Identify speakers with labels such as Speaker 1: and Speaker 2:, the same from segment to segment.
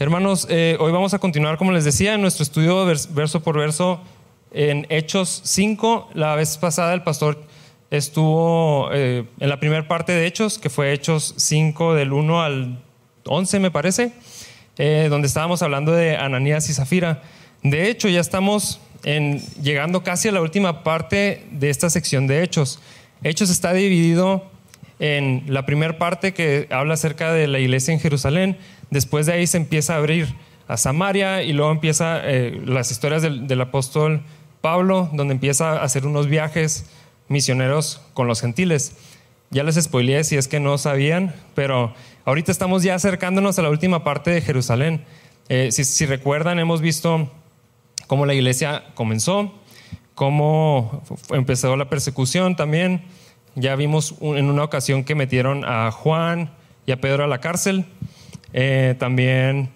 Speaker 1: Hermanos, eh, hoy vamos a continuar, como les decía, en nuestro estudio verso por verso en Hechos 5. La vez pasada el pastor estuvo eh, en la primera parte de Hechos, que fue Hechos 5 del 1 al 11, me parece, eh, donde estábamos hablando de Ananías y Zafira. De hecho, ya estamos en, llegando casi a la última parte de esta sección de Hechos. Hechos está dividido en la primera parte que habla acerca de la iglesia en Jerusalén, después de ahí se empieza a abrir a Samaria y luego empieza eh, las historias del, apóstol Pablo, donde empieza a hacer unos viajes misioneros con los gentiles. Ya les spoileé si es que no sabían, pero ahorita estamos ya acercándonos a la última parte de Jerusalén. Eh, si, si, recuerdan, hemos visto cómo la iglesia comenzó, cómo empezó la persecución también, ya vimos en una ocasión que metieron a Juan y a Pedro a la cárcel. Eh, también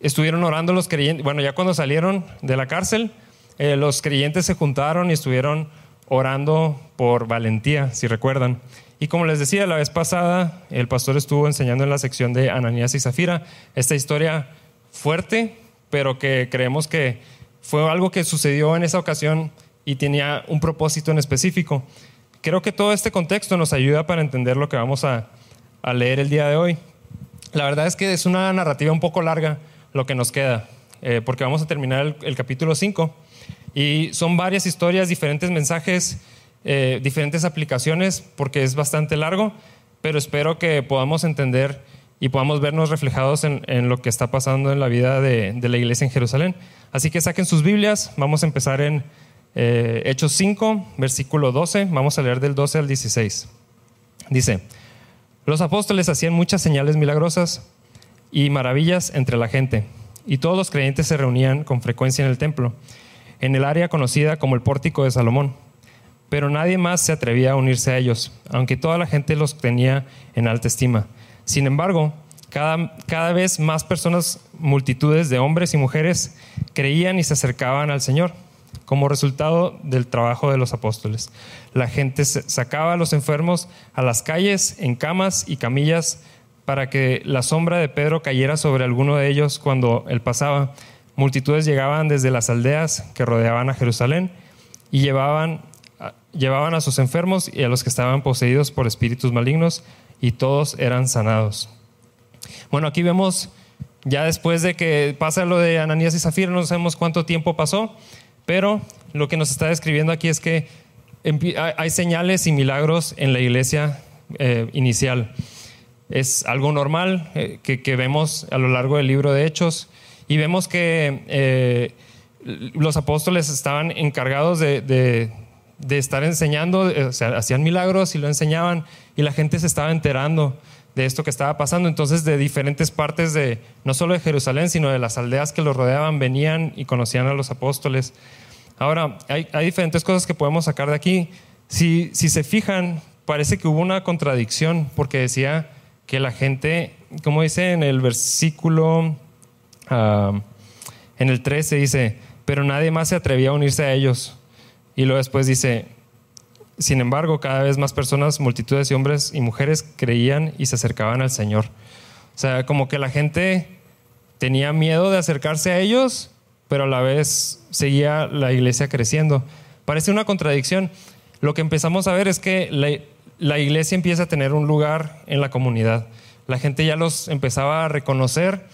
Speaker 1: estuvieron orando los creyentes. Bueno, ya cuando salieron de la cárcel, eh, los creyentes se juntaron y estuvieron orando por valentía, si recuerdan. Y como les decía la vez pasada, el pastor estuvo enseñando en la sección de Ananías y Zafira esta historia fuerte, pero que creemos que fue algo que sucedió en esa ocasión y tenía un propósito en específico creo que todo este contexto nos ayuda para entender lo que vamos a, leer el día de hoy. La verdad es que es una narrativa un poco larga lo que nos queda, eh, porque vamos a terminar el, capítulo 5 y son varias historias, diferentes mensajes, eh, diferentes aplicaciones, porque es bastante largo, pero espero que podamos entender y podamos vernos reflejados en, lo que está pasando en la vida de, de la iglesia en Jerusalén. Así que saquen sus Biblias, vamos a empezar en eh, Hechos 5, versículo 12, vamos a leer del 12 al 16. Dice, los apóstoles hacían muchas señales milagrosas y maravillas entre la gente, y todos los creyentes se reunían con frecuencia en el templo, en el área conocida como el pórtico de Salomón. Pero nadie más se atrevía a unirse a ellos, aunque toda la gente los tenía en alta estima. Sin embargo, cada, cada vez más personas, multitudes de hombres y mujeres, creían y se acercaban al Señor como resultado del trabajo de los apóstoles. La gente sacaba a los enfermos a las calles en camas y camillas para que la sombra de Pedro cayera sobre alguno de ellos cuando él pasaba. Multitudes llegaban desde las aldeas que rodeaban a Jerusalén y llevaban, llevaban a sus enfermos y a los que estaban poseídos por espíritus malignos y todos eran sanados. Bueno, aquí vemos ya después de que pasa lo de Ananías y Zafira, no sabemos cuánto tiempo pasó, pero lo que nos está describiendo aquí es que hay señales y milagros en la iglesia eh, inicial. Es algo normal eh, que, vemos a lo largo del libro de Hechos y vemos que eh, los apóstoles estaban encargados de, estar enseñando, hacían milagros y lo enseñaban y la gente se estaba enterando de esto que estaba pasando. Entonces, de diferentes partes de, no solo de Jerusalén, sino de las aldeas que los rodeaban, venían y conocían a los apóstoles. Ahora, hay, diferentes cosas que podemos sacar de aquí. Si, se fijan, parece que hubo una contradicción porque decía que la gente, como dice en el versículo, ah, en el 13 dice, pero nadie más se atrevía a unirse a ellos. Y luego después dice, sin embargo, cada vez más personas, multitudes de hombres y mujeres creían y se acercaban al Señor. O sea, como que la gente tenía miedo de acercarse a ellos, pero a la vez seguía la iglesia creciendo. Parece una contradicción. Lo que empezamos a ver es que la, iglesia empieza a tener un lugar en la comunidad. La gente ya los empezaba a reconocer,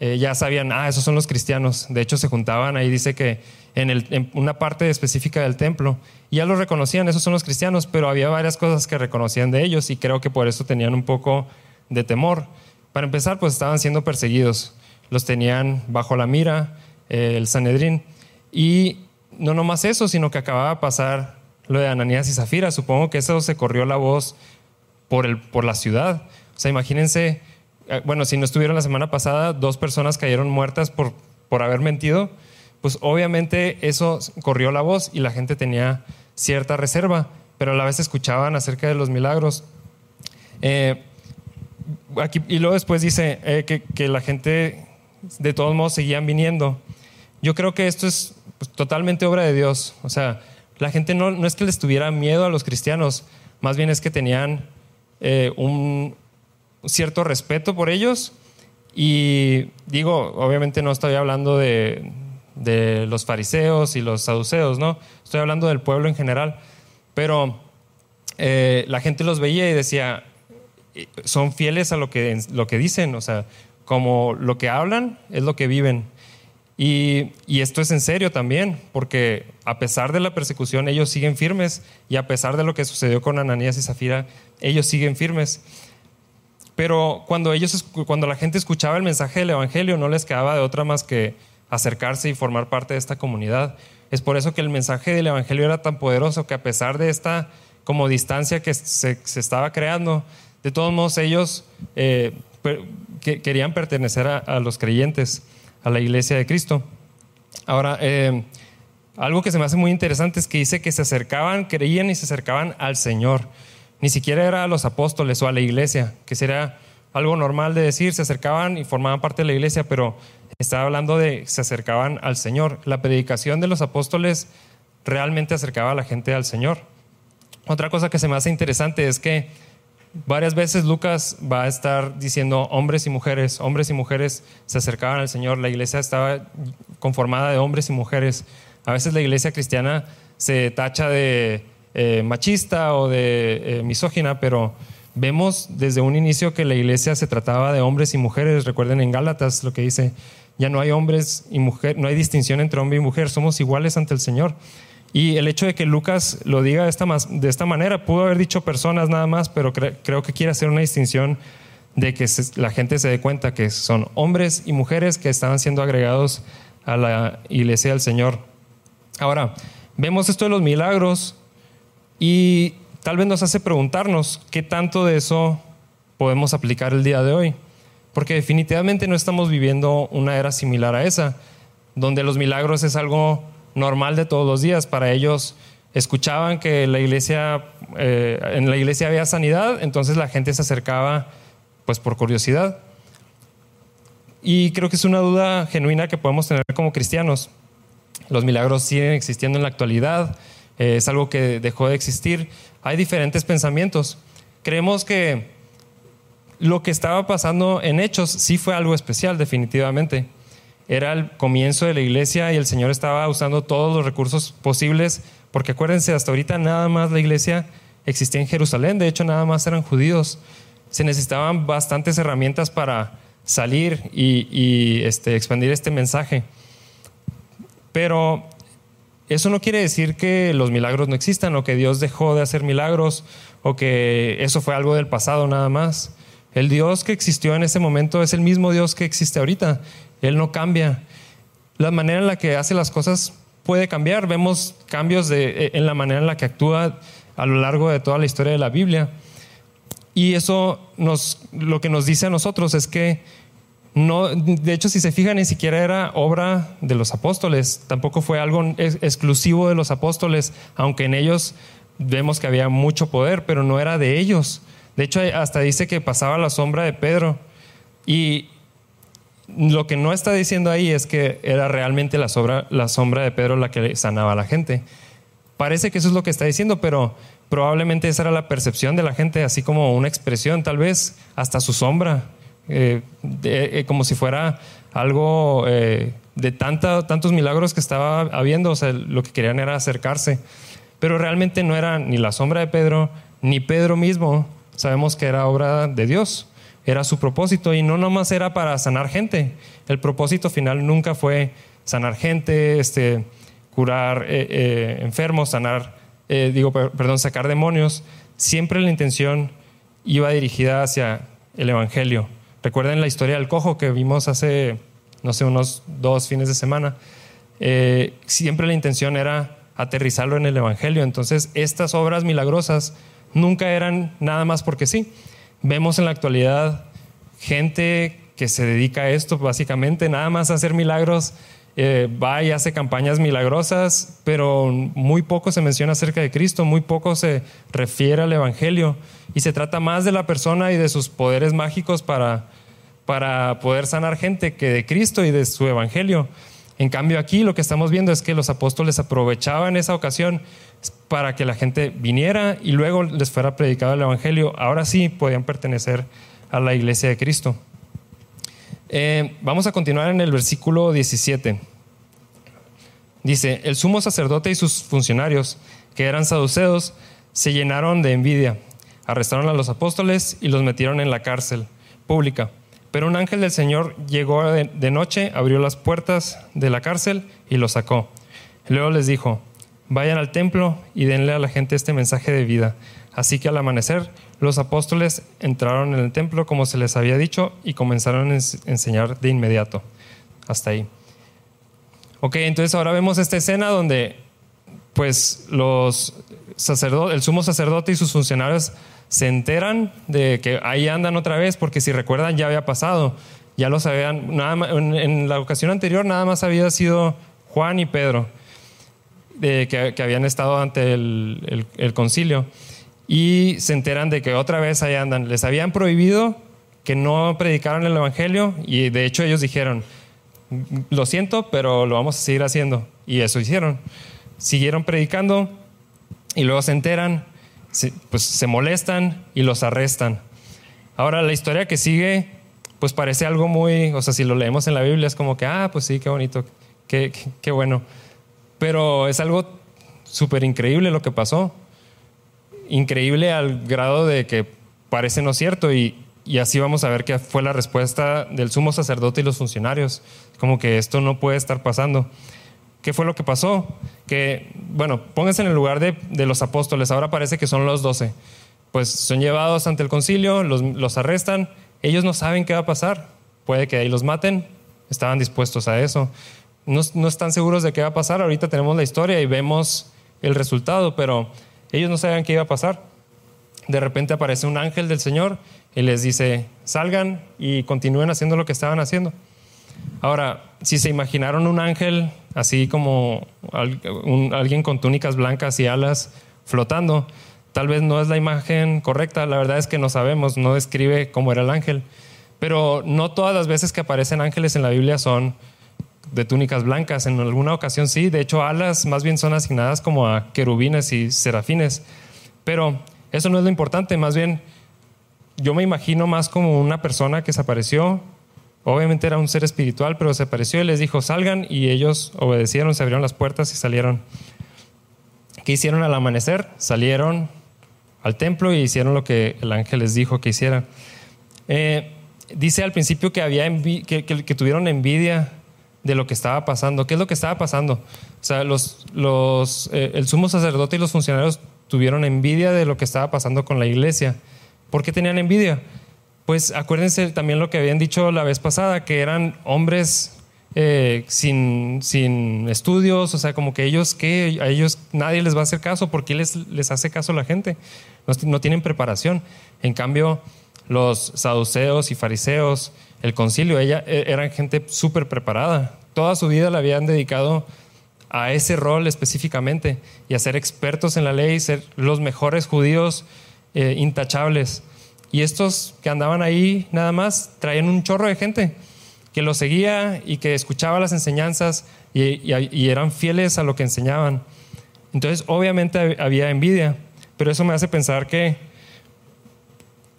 Speaker 1: eh, ya sabían, ah, esos son los cristianos. De hecho, se juntaban, ahí dice que en, una parte específica del templo, ya los reconocían, esos son los cristianos, pero había varias cosas que reconocían de ellos y creo que por eso tenían un poco de temor. Para empezar, pues estaban siendo perseguidos, los tenían bajo la mira, el Sanedrín. Y no nomás eso, sino que acababa de pasar lo de Ananías y Zafira. Supongo que eso se corrió la voz por, el, por la ciudad. O sea, imagínense, eh, bueno, si no estuvieron la semana pasada, dos personas cayeron muertas por, por haber mentido. Pues obviamente eso corrió la voz y la gente tenía cierta reserva, pero a la vez escuchaban acerca de los milagros. Eh, aquí, y luego después dice eh, que, la gente de todos modos seguían viniendo. Yo creo que esto es pues, totalmente obra de Dios. O sea, la gente no, no, es que les tuviera miedo a los cristianos, más bien es que tenían eh, un cierto respeto por ellos Y digo, obviamente no estoy hablando de, de los fariseos y los saduceos, ¿no? Estoy hablando del pueblo en general. Pero eh, la gente los veía y decía, son fieles a lo que, lo que dicen, o sea, como lo que hablan es lo que viven. Y, y, esto es en serio también, porque a pesar de la persecución, ellos siguen firmes, y a pesar de lo que sucedió con Ananías y Zafira, ellos siguen firmes. Pero cuando, ellos, cuando la gente escuchaba el mensaje del Evangelio, no les quedaba de otra más que acercarse y formar parte de esta comunidad. Es por eso que el mensaje del Evangelio era tan poderoso que a pesar de esta como distancia que se, estaba creando, de todos modos ellos eh, querían pertenecer a los creyentes a la iglesia de Cristo. Ahora, eh, algo que se me hace muy interesante es que dice que se acercaban, creían y se acercaban al Señor. Ni siquiera era a los apóstoles o a la iglesia, que sería algo normal de decir, se acercaban y formaban parte de la iglesia, pero estaba hablando de se acercaban al Señor. La predicación de los apóstoles realmente acercaba a la gente al Señor. Otra cosa que se me hace interesante es que varias veces Lucas va a estar diciendo hombres y mujeres, hombres y mujeres se acercaban al Señor, la iglesia estaba conformada de hombres y mujeres. A veces la iglesia cristiana se tacha de eh, machista o de eh, misógina, pero vemos desde un inicio que la iglesia se trataba de hombres y mujeres. Recuerden en Gálatas lo que dice, ya no hay hombres y mujeres, no hay distinción entre hombre y mujer, somos iguales ante el Señor. Y el hecho de que Lucas lo diga de esta, de esta manera, pudo haber dicho personas nada más, pero creo que quiere hacer una distinción de que la gente se dé cuenta que son hombres y mujeres que estaban siendo agregados a la iglesia del Señor. Ahora, vemos esto de los milagros y tal vez nos hace preguntarnos qué tanto de eso podemos aplicar el día de hoy. Porque definitivamente no estamos viviendo una era similar a esa, donde los milagros es algo normal de todos los días. Para ellos escuchaban que la iglesia, eh, en la iglesia había sanidad, entonces la gente se acercaba pues por curiosidad. Y creo que es una duda genuina que podemos tener como cristianos. Los milagros siguen existiendo en la actualidad, eh, es algo que dejó de existir. Hay diferentes pensamientos. Creemos que lo que estaba pasando en Hechos sí fue algo especial, definitivamente era el comienzo de la iglesia y el Señor estaba usando todos los recursos posibles, porque acuérdense, hasta ahorita nada más la iglesia existía en Jerusalén, de hecho nada más eran judíos. Se necesitaban bastantes herramientas para salir y, este, expandir este mensaje. Pero eso no quiere decir que los milagros no existan o que Dios dejó de hacer milagros o que eso fue algo del pasado nada más. El Dios que existió en ese momento es el mismo Dios que existe ahorita. Él no cambia. La manera en la que hace las cosas puede cambiar. Vemos cambios de, en la manera en la que actúa a lo largo de toda la historia de la Biblia. Y eso nos, lo que nos dice a nosotros es que no, de hecho, si se fijan, ni siquiera era obra de los apóstoles, tampoco fue algo exclusivo de los apóstoles, aunque en ellos vemos que había mucho poder, pero no era de ellos. De hecho, hasta dice que pasaba la sombra de Pedro. Y lo que no está diciendo ahí es que era realmente la, sombra de Pedro la que sanaba a la gente. Parece que eso es lo que está diciendo, pero probablemente esa era la percepción de la gente, así como una expresión, tal vez hasta su sombra, eh, eh, como si fuera algo eh, de tantos milagros que estaba habiendo, o sea, lo que querían era acercarse. Pero realmente no era ni la sombra de Pedro, ni Pedro mismo. Sabemos que era obra de Dios era su propósito y no nomás era para sanar gente. El propósito final nunca fue sanar gente, este, curar eh, eh, enfermos, sanar, eh, digo, perdón, sacar demonios. Siempre la intención iba dirigida hacia el Evangelio. Recuerden la historia del cojo que vimos hace, no sé, unos dos fines de semana. siempre la intención era aterrizarlo en el Evangelio. Entonces, estas obras milagrosas nunca eran nada más porque sí. Vemos en la actualidad gente que se dedica a esto, básicamente, nada más a hacer milagros, eh, va y hace campañas milagrosas, pero muy poco se menciona acerca de Cristo, muy poco se refiere al Evangelio y se trata más de la persona y de sus poderes mágicos para, para poder sanar gente que de Cristo y de su Evangelio. En cambio aquí lo que estamos viendo es que los apóstoles aprovechaban esa ocasión para que la gente viniera y luego les fuera predicado el Evangelio. Ahora sí podían pertenecer a la iglesia de Cristo. Eh, vamos a continuar en el versículo 17. Dice, el sumo sacerdote y sus funcionarios, que eran saduceos, se llenaron de envidia. Arrestaron a los apóstoles y los metieron en la cárcel pública. Pero un ángel del Señor llegó de, noche, abrió las puertas de la cárcel y los sacó. Luego les dijo, vayan al templo y denle a la gente este mensaje de vida. Así que al amanecer los apóstoles entraron en el templo como se les había dicho y comenzaron a enseñar de inmediato. Hasta ahí. Ok, entonces ahora vemos esta escena donde pues los el sumo sacerdote y sus funcionarios se enteran de que ahí andan otra vez, porque si recuerdan ya había pasado, ya lo sabían, nada en, la ocasión anterior nada más había sido Juan y Pedro, que, habían estado ante el, concilio, y se enteran de que otra vez ahí andan. Les habían prohibido que no predicaran el Evangelio, y de hecho ellos dijeron, lo siento, pero lo vamos a seguir haciendo, y eso hicieron. Siguieron predicando, y luego se enteran pues se molestan y los arrestan. Ahora la historia que sigue, pues parece algo muy, o sea, si lo leemos en la Biblia es como que, ah, pues sí, qué bonito, qué, qué, bueno. Pero es algo súper increíble lo que pasó. Increíble al grado de que parece no cierto y, y así vamos a ver que fue la respuesta del sumo sacerdote y los funcionarios. Como que esto no puede estar pasando. ¿Qué fue lo que pasó? Que, bueno, pónganse en el lugar de, los apóstoles, ahora parece que son los doce. Pues son llevados ante el concilio, los, arrestan, ellos no saben qué va a pasar, puede que ahí los maten, estaban dispuestos a eso. No, están seguros de qué va a pasar, ahorita tenemos la historia y vemos el resultado, pero ellos no sabían qué iba a pasar. De repente aparece un ángel del Señor y les dice, salgan y continúen haciendo lo que estaban haciendo. Ahora, si se imaginaron un ángel así como alguien con túnicas blancas y alas flotando, tal vez no es la imagen correcta, la verdad es que no sabemos, no describe cómo era el ángel, pero no todas las veces que aparecen ángeles en la Biblia son de túnicas blancas, en alguna ocasión sí, de hecho alas más bien son asignadas como a querubines y serafines, pero eso no es lo importante, más bien yo me imagino más como una persona que se apareció Obviamente era un ser espiritual, pero se apareció y les dijo, salgan, y ellos obedecieron, se abrieron las puertas y salieron. ¿Qué hicieron al amanecer? Salieron al templo y hicieron lo que el ángel les dijo que hicieran. Eh, dice al principio que, había que, que, tuvieron envidia de lo que estaba pasando. ¿Qué es lo que estaba pasando? O sea, los, los, eh, el sumo sacerdote y los funcionarios tuvieron envidia de lo que estaba pasando con la iglesia. ¿Por qué tenían envidia? pues acuérdense también lo que habían dicho la vez pasada, que eran hombres eh, sin, sin, estudios, o sea, como que ellos, que a ellos nadie les va a hacer caso, porque les, les hace caso la gente? No, tienen preparación. En cambio, los saduceos y fariseos, el concilio, ella, e, eran gente súper preparada. Toda su vida la habían dedicado a ese rol específicamente y a ser expertos en la ley, ser los mejores judíos eh, intachables. Y estos que andaban ahí nada más traían un chorro de gente que los seguía y que escuchaba las enseñanzas y, eran fieles a lo que enseñaban. Entonces, obviamente había envidia, pero eso me hace pensar que,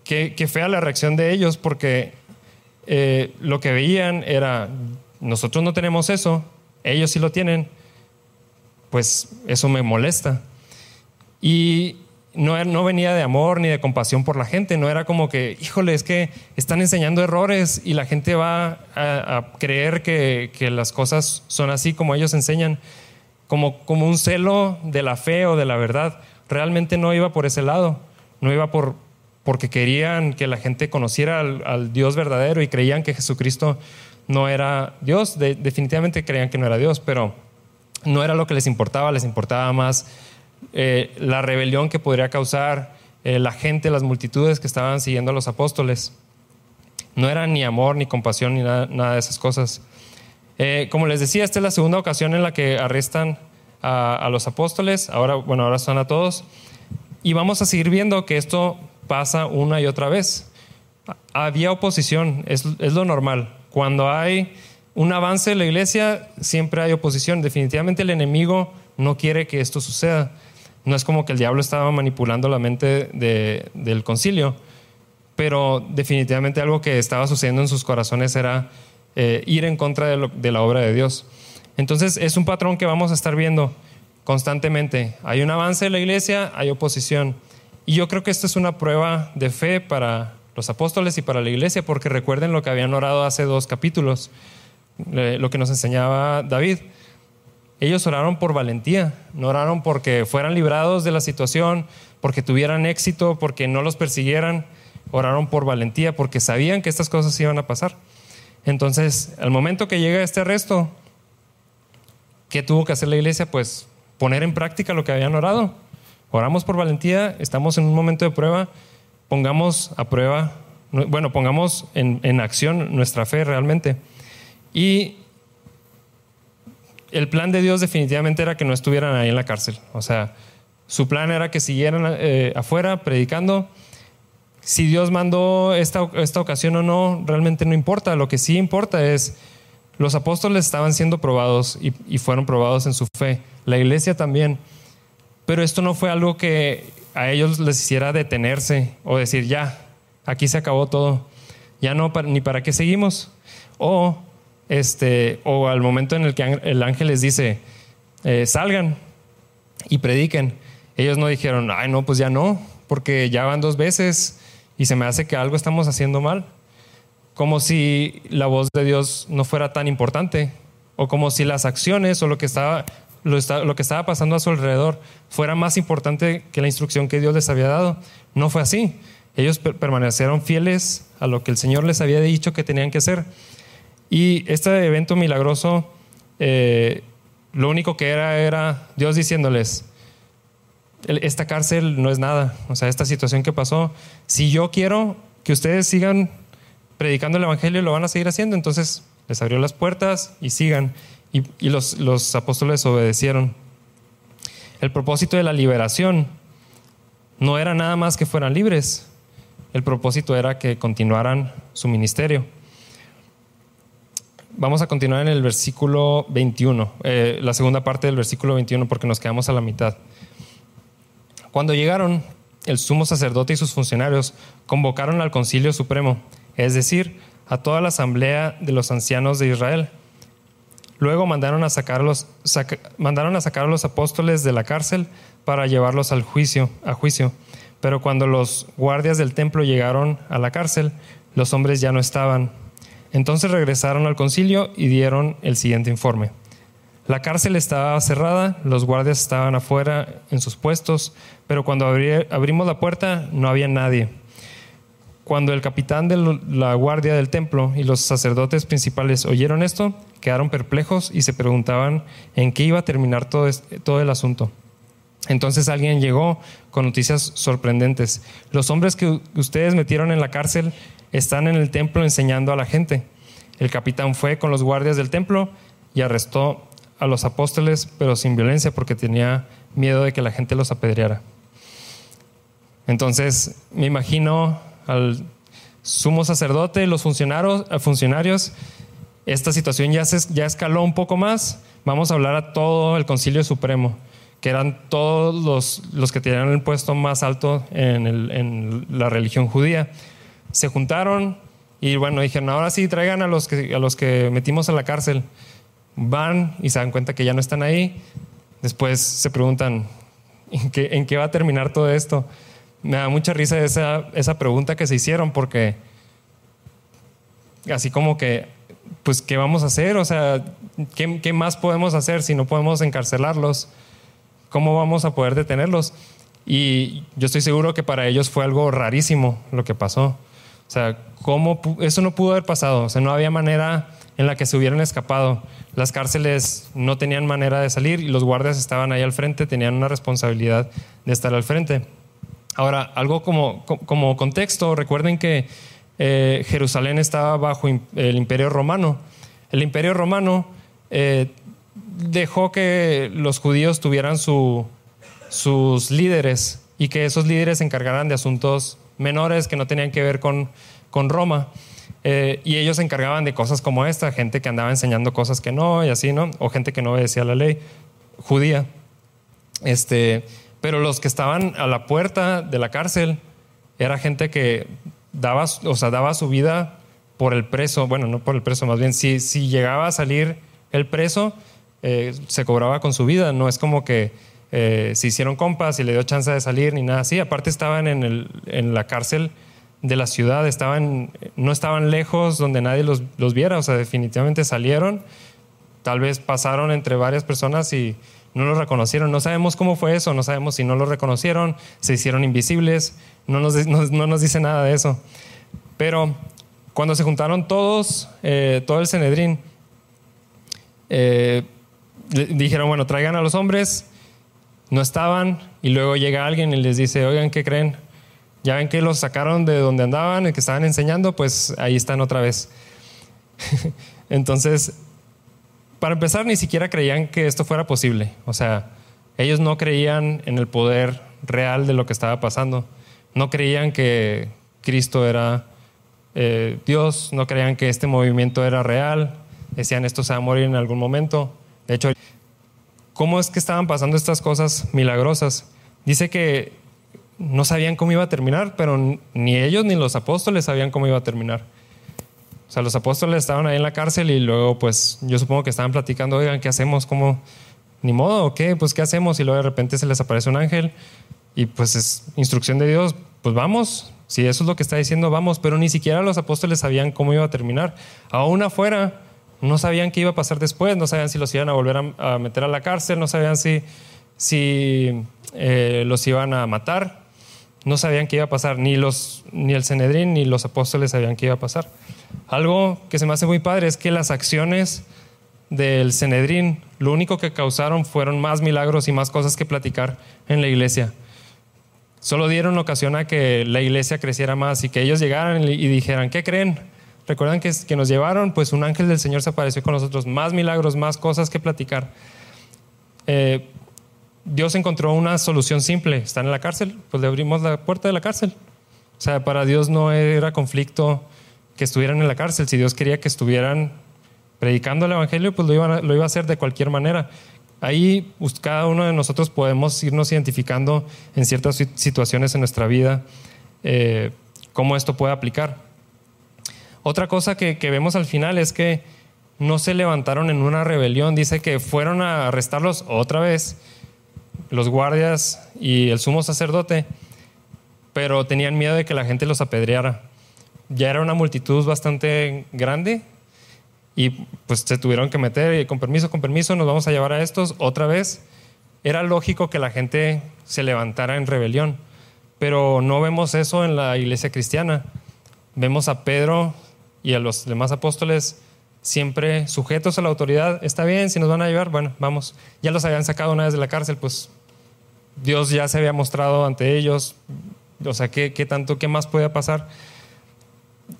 Speaker 1: que, fea la reacción de ellos porque eh, lo que veían era, nosotros no tenemos eso, ellos sí lo tienen, pues eso me molesta. Y no, no, venía de amor ni de compasión por la gente, no era como que, híjole, es que están enseñando errores y la gente va a, creer que, las cosas son así como ellos enseñan, como, como un celo de la fe o de la verdad. Realmente no iba por ese lado, no iba por, porque querían que la gente conociera al, Dios verdadero y creían que Jesucristo no era Dios, definitivamente creían que no era Dios, pero no era lo que les importaba, les importaba más eh, la rebelión que podría causar eh, la gente, las multitudes que estaban siguiendo a los apóstoles. No era ni amor, ni compasión, ni nada, de esas cosas. Eh, como les decía, esta es la segunda ocasión en la que arrestan a, los apóstoles. Ahora, bueno, ahora son a todos. Y vamos a seguir viendo que esto pasa una y otra vez. Había oposición, es, es lo normal. Cuando hay un avance en la iglesia, siempre hay oposición. Definitivamente el enemigo no quiere que esto suceda. No es como que el diablo estaba manipulando la mente del concilio, pero definitivamente algo que estaba sucediendo en sus corazones era eh, ir en contra de, de la obra de Dios. Entonces es un patrón que vamos a estar viendo constantemente. Hay un avance de la iglesia, hay oposición. Y yo creo que esto es una prueba de fe para los apóstoles y para la iglesia, porque recuerden lo que habían orado hace dos capítulos, lo que nos enseñaba David. Ellos oraron por valentía, no oraron porque fueran librados de la situación, porque tuvieran éxito, porque no los persiguieran, oraron por valentía, porque sabían que estas cosas iban a pasar. Entonces, al momento que llega este arresto, ¿qué tuvo que hacer la iglesia? Pues poner en práctica lo que habían orado. Oramos por valentía, estamos en un momento de prueba, pongamos a prueba, bueno, pongamos en, acción nuestra fe realmente. Y el plan de Dios definitivamente era que no estuvieran ahí en la cárcel. O sea, su plan era que siguieran eh, afuera predicando. Si Dios mandó esta, esta ocasión o no, realmente no importa. Lo que sí importa es, los apóstoles estaban siendo probados y, y fueron probados en su fe. La iglesia también. Pero esto no fue algo que a ellos les hiciera detenerse o decir, ya, aquí se acabó todo, ya no, ni para qué seguimos. O, este, o al momento en el que el ángel les dice, eh, salgan y prediquen, ellos no dijeron, ay, no, pues ya no, porque ya van dos veces y se me hace que algo estamos haciendo mal. Como si la voz de Dios no fuera tan importante, o como si las acciones o lo que estaba lo, que estaba pasando a su alrededor fuera más importante que la instrucción que Dios les había dado. No fue así. Ellos permanecieron fieles a lo que el Señor les había dicho que tenían que hacer. Y este evento milagroso, eh, lo único que era era Dios diciéndoles, esta cárcel no es nada, o sea, esta situación que pasó, si yo quiero que ustedes sigan predicando el Evangelio, lo van a seguir haciendo, entonces les abrió las puertas y sigan. Y, los, apóstoles obedecieron. El propósito de la liberación no era nada más que fueran libres. El propósito era que continuaran su ministerio. Vamos a continuar en el versículo 21, eh, la segunda parte del versículo 21, porque nos quedamos a la mitad. Cuando llegaron, el sumo sacerdote y sus funcionarios convocaron al concilio supremo, es decir, a toda la asamblea de los ancianos de Israel Luego mandaron a, sacar los, mandaron a sacar a los apóstoles de la cárcel para llevarlos al juicio, a juicio. Pero cuando los guardias del templo llegaron a la cárcel, los hombres ya no estaban. Entonces regresaron al concilio y dieron el siguiente informe. La cárcel estaba cerrada, los guardias estaban afuera en sus puestos, pero cuando abrimos la puerta no había nadie. Cuando el capitán de la guardia del templo y los sacerdotes principales oyeron esto, quedaron perplejos y se preguntaban en qué iba a terminar todo, todo el asunto. Entonces alguien llegó con noticias sorprendentes. Los hombres que ustedes metieron en la cárcel están en el templo enseñando a la gente. El capitán fue con los guardias del templo y arrestó a los apóstoles, pero sin violencia porque tenía miedo de que la gente los apedreara. Entonces me imagino al sumo sacerdote, los funcionarios, funcionarios esta situación ya, se, escaló un poco más. Vamos a hablar a todo el Concilio Supremo, que eran todos los, que tenían el puesto más alto en, la religión judía. Se juntaron y bueno, dijeron, ahora sí, traigan a los que, a los que metimos en la cárcel. Van y se dan cuenta que ya no están ahí. Después se preguntan, ¿en qué, en qué va a terminar todo esto? Me da mucha risa esa, esa pregunta que se hicieron porque así como que, pues, ¿qué vamos a hacer? O sea, ¿qué, ¿qué, más podemos hacer si no podemos encarcelarlos? ¿Cómo vamos a poder detenerlos? Y yo estoy seguro que para ellos fue algo rarísimo lo que pasó. O sea, ¿cómo eso no pudo haber pasado? O sea, no había manera en la que se hubieran escapado. Las cárceles no tenían manera de salir y los guardias estaban ahí al frente, tenían una responsabilidad de estar al frente. Ahora, algo como, como contexto, recuerden que eh, Jerusalén estaba bajo el imperio romano. El imperio romano eh, dejó que los judíos tuvieran sus líderes y que esos líderes se encargaran de asuntos menores que no tenían que ver con, con Roma. Eh, y ellos se encargaban de cosas como esta, gente que andaba enseñando cosas que no y así, ¿no? O gente que no obedecía la ley judía. Este, pero los que estaban a la puerta de la cárcel era gente que daba, o sea, daba su vida por el preso, bueno, no por el preso, más bien, si, llegaba a salir el preso, eh, se cobraba con su vida, no es como que eh, se hicieron compas y le dio chance de salir ni nada así, aparte estaban en, el, en la cárcel de la ciudad, estaban, no estaban lejos donde nadie los, los viera, o sea, definitivamente salieron, tal vez pasaron entre varias personas y no los reconocieron. No sabemos cómo fue eso, no sabemos si no los reconocieron, se hicieron invisibles, no nos, no, nos dice nada de eso. Pero cuando se juntaron todos, eh, todo el Cenedrín, eh, dijeron, bueno, traigan a los hombres, no estaban, y luego llega alguien y les dice, oigan, ¿qué creen? Ya ven que los sacaron de donde andaban y que estaban enseñando, pues ahí están otra vez. Entonces, para empezar, ni siquiera creían que esto fuera posible. O sea, ellos no creían en el poder real de lo que estaba pasando. No creían que Cristo era eh, Dios, no creían que este movimiento era real. Decían, esto se va a morir en algún momento. De hecho, ¿cómo es que estaban pasando estas cosas milagrosas? Dice que no sabían cómo iba a terminar, pero ni ellos ni los apóstoles sabían cómo iba a terminar. O sea, los apóstoles estaban ahí en la cárcel y luego, pues, yo supongo que estaban platicando, oigan, ¿qué hacemos? ¿Cómo? Ni modo, ¿o qué? Pues, ¿qué hacemos? Y luego de repente se les aparece un ángel y pues es instrucción de Dios, pues vamos. Si eso es lo que está diciendo, vamos. Pero ni siquiera los apóstoles sabían cómo iba a terminar. Aún afuera, no sabían qué iba a pasar después, no sabían si los iban a volver a, meter a la cárcel, no sabían si, si eh, los iban a matar, no sabían qué iba a pasar, ni, los, ni el Cenedrín ni los apóstoles sabían qué iba a pasar. Algo que se me hace muy padre es que las acciones del Cenedrín lo único que causaron fueron más milagros y más cosas que platicar en la iglesia. Solo dieron ocasión a que la iglesia creciera más y que ellos llegaran y dijeran, ¿qué creen? ¿Recuerdan que, que nos llevaron? Pues un ángel del Señor se apareció con nosotros, más milagros, más cosas que platicar. Eh, Dios encontró una solución simple, están en la cárcel, pues le abrimos la puerta de la cárcel. O sea, para Dios no era conflicto que estuvieran en la cárcel. Si Dios quería que estuvieran predicando el Evangelio, pues lo iba, a, lo iba a hacer de cualquier manera. Ahí cada uno de nosotros podemos irnos identificando en ciertas situaciones en nuestra vida eh, cómo esto puede aplicar. Otra cosa que, que vemos al final es que no se levantaron en una rebelión. Dice que fueron a arrestarlos otra vez los guardias y el sumo sacerdote, pero tenían miedo de que la gente los apedreara ya era una multitud bastante grande y pues se tuvieron que meter y con permiso, con permiso, nos vamos a llevar a estos otra vez. Era lógico que la gente se levantara en rebelión, pero no vemos eso en la iglesia cristiana. Vemos a Pedro y a los demás apóstoles siempre sujetos a la autoridad. Está bien, si nos van a llevar, bueno, vamos. Ya los habían sacado una vez de la cárcel, pues Dios ya se había mostrado ante ellos. O sea, ¿qué, qué tanto, qué más puede pasar?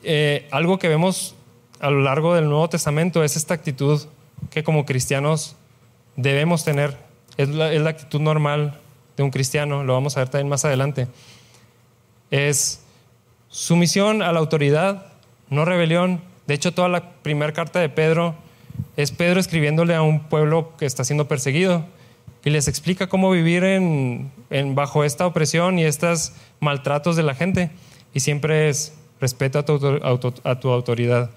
Speaker 1: Eh, algo que vemos a lo largo del Nuevo Testamento es esta actitud que como cristianos debemos tener. Es la, actitud normal de un cristiano, lo vamos a ver también más adelante. Es sumisión a la autoridad, no rebelión. De hecho, toda la primera carta de Pedro es Pedro escribiéndole a un pueblo que está siendo perseguido y les explica cómo vivir en, bajo esta opresión y estos maltratos de la gente. Y siempre es respeta a tu, autoridad.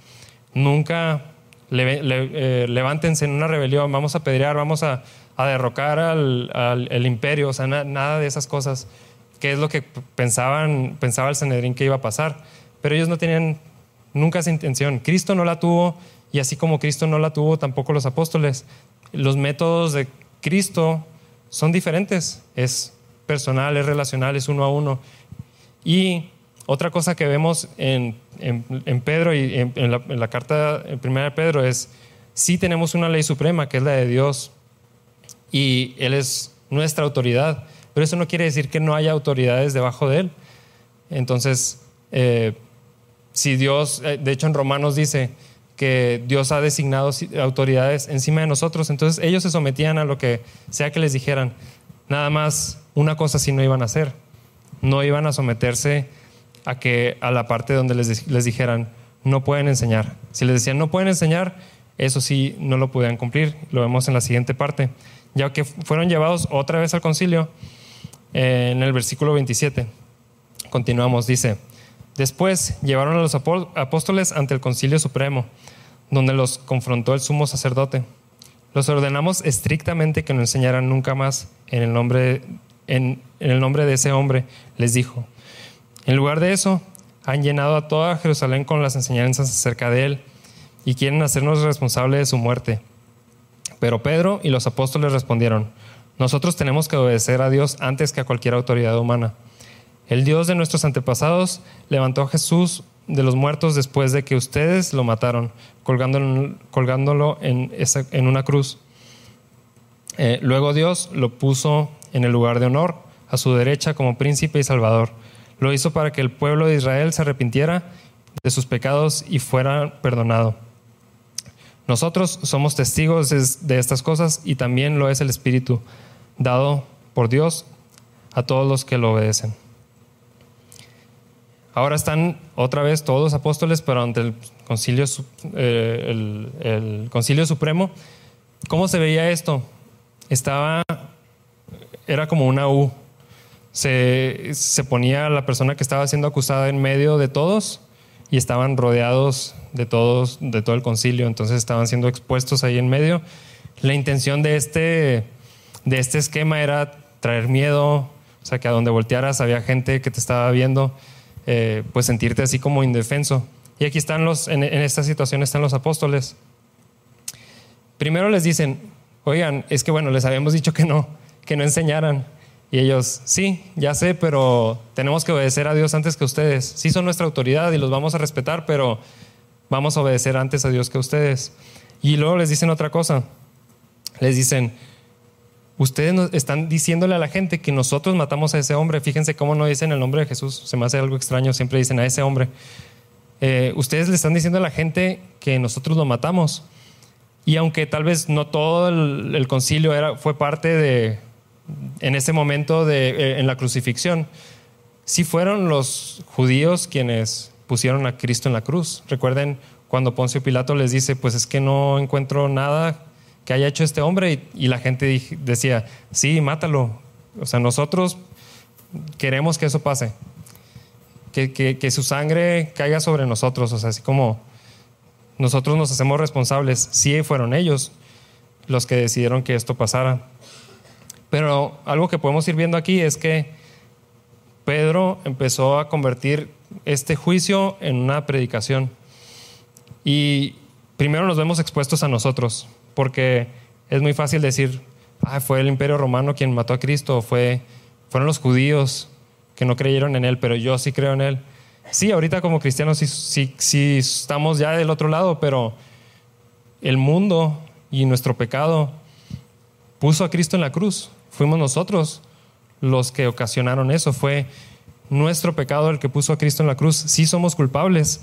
Speaker 1: Nunca eh, levántense en una rebelión, vamos a pedrear, vamos a, derrocar al, imperio, o sea, nada de esas cosas, que es lo que pensaban, pensaba el Sanedrín que iba a pasar. Pero ellos no tenían nunca esa intención. Cristo no la tuvo y así como Cristo no la tuvo tampoco los apóstoles. Los métodos de Cristo son diferentes, es personal, es relacional, es uno a uno. Y otra cosa que vemos en, Pedro y en, la, carta en primera de Pedro es, sí tenemos una ley suprema, que es la de Dios, y Él es nuestra autoridad, pero eso no quiere decir que no haya autoridades debajo de Él. Entonces, eh, si Dios, eh, de hecho en Romanos dice que Dios ha designado autoridades encima de nosotros, entonces ellos se sometían a lo que sea que les dijeran. Nada más una cosa sí no iban a hacer, no iban a someterse a que a la parte donde les, les dijeran no pueden enseñar. Si les decían no pueden enseñar, eso sí no lo podían cumplir. Lo vemos en la siguiente parte. Ya que fueron llevados otra vez al concilio, eh, en el versículo 27. Continuamos, dice, Después llevaron a los apóstoles ante el concilio supremo, donde los confrontó el sumo sacerdote. Los ordenamos estrictamente que no enseñaran nunca más en el nombre, en, el nombre de ese hombre, les dijo. En lugar de eso, han llenado a toda Jerusalén con las enseñanzas acerca de él y quieren hacernos responsables de su muerte. Pero Pedro y los apóstoles respondieron, nosotros tenemos que obedecer a Dios antes que a cualquier autoridad humana. El Dios de nuestros antepasados levantó a Jesús de los muertos después de que ustedes lo mataron, colgándolo, en, una cruz. Eh, luego Dios lo puso en el lugar de honor, a su derecha como príncipe y salvador. Lo hizo para que el pueblo de Israel se arrepintiera de sus pecados y fuera perdonado. Nosotros somos testigos de estas cosas y también lo es el Espíritu dado por Dios a todos los que lo obedecen. Ahora están otra vez todos los apóstoles, pero ante el concilio, eh, el, concilio supremo. ¿Cómo se veía esto? Estaba, era como una U. Se, se ponía la persona que estaba siendo acusada en medio de todos y estaban rodeados de todos, de todo el concilio. Entonces estaban siendo expuestos ahí en medio. La intención de este, de este esquema era traer miedo, o sea, que a donde voltearas había gente que te estaba viendo eh, pues sentirte así como indefenso. Y aquí están los, en, esta situación están los apóstoles. Primero les dicen, oigan, es que bueno, les habíamos dicho que no, que no enseñaran. Y ellos, sí, ya sé, pero tenemos que obedecer a Dios antes que ustedes. Sí son nuestra autoridad y los vamos a respetar, pero vamos a obedecer antes a Dios que ustedes. Y luego les dicen otra cosa. Les dicen, Ustedes están diciéndole a la gente que nosotros matamos a ese hombre. Fíjense cómo no dicen el nombre de Jesús. Se me hace algo extraño. Siempre dicen a ese hombre. Eh, ustedes le están diciendo a la gente que nosotros lo matamos. Y aunque tal vez no todo el, concilio era, fue parte de, en ese momento de, eh, en la crucifixión, sí fueron los judíos quienes pusieron a Cristo en la cruz. Recuerden cuando Poncio Pilato les dice, pues es que no encuentro nada que haya hecho este hombre y, la gente decía, sí, mátalo. O sea, nosotros queremos que eso pase, que, que, su sangre caiga sobre nosotros, o sea, así como nosotros nos hacemos responsables, sí fueron ellos los que decidieron que esto pasara. Pero algo que podemos ir viendo aquí es que Pedro empezó a convertir este juicio en una predicación. Y primero nos vemos expuestos a nosotros porque es muy fácil decir, ah, fue el imperio romano quien mató a Cristo, fue, fueron los judíos que no creyeron en Él, pero yo sí creo en Él. Sí, ahorita como cristianos sí, sí, estamos ya del otro lado, pero el mundo y nuestro pecado puso a Cristo en la cruz. Fuimos nosotros los que ocasionaron eso. Fue nuestro pecado el que puso a Cristo en la cruz. Sí somos culpables.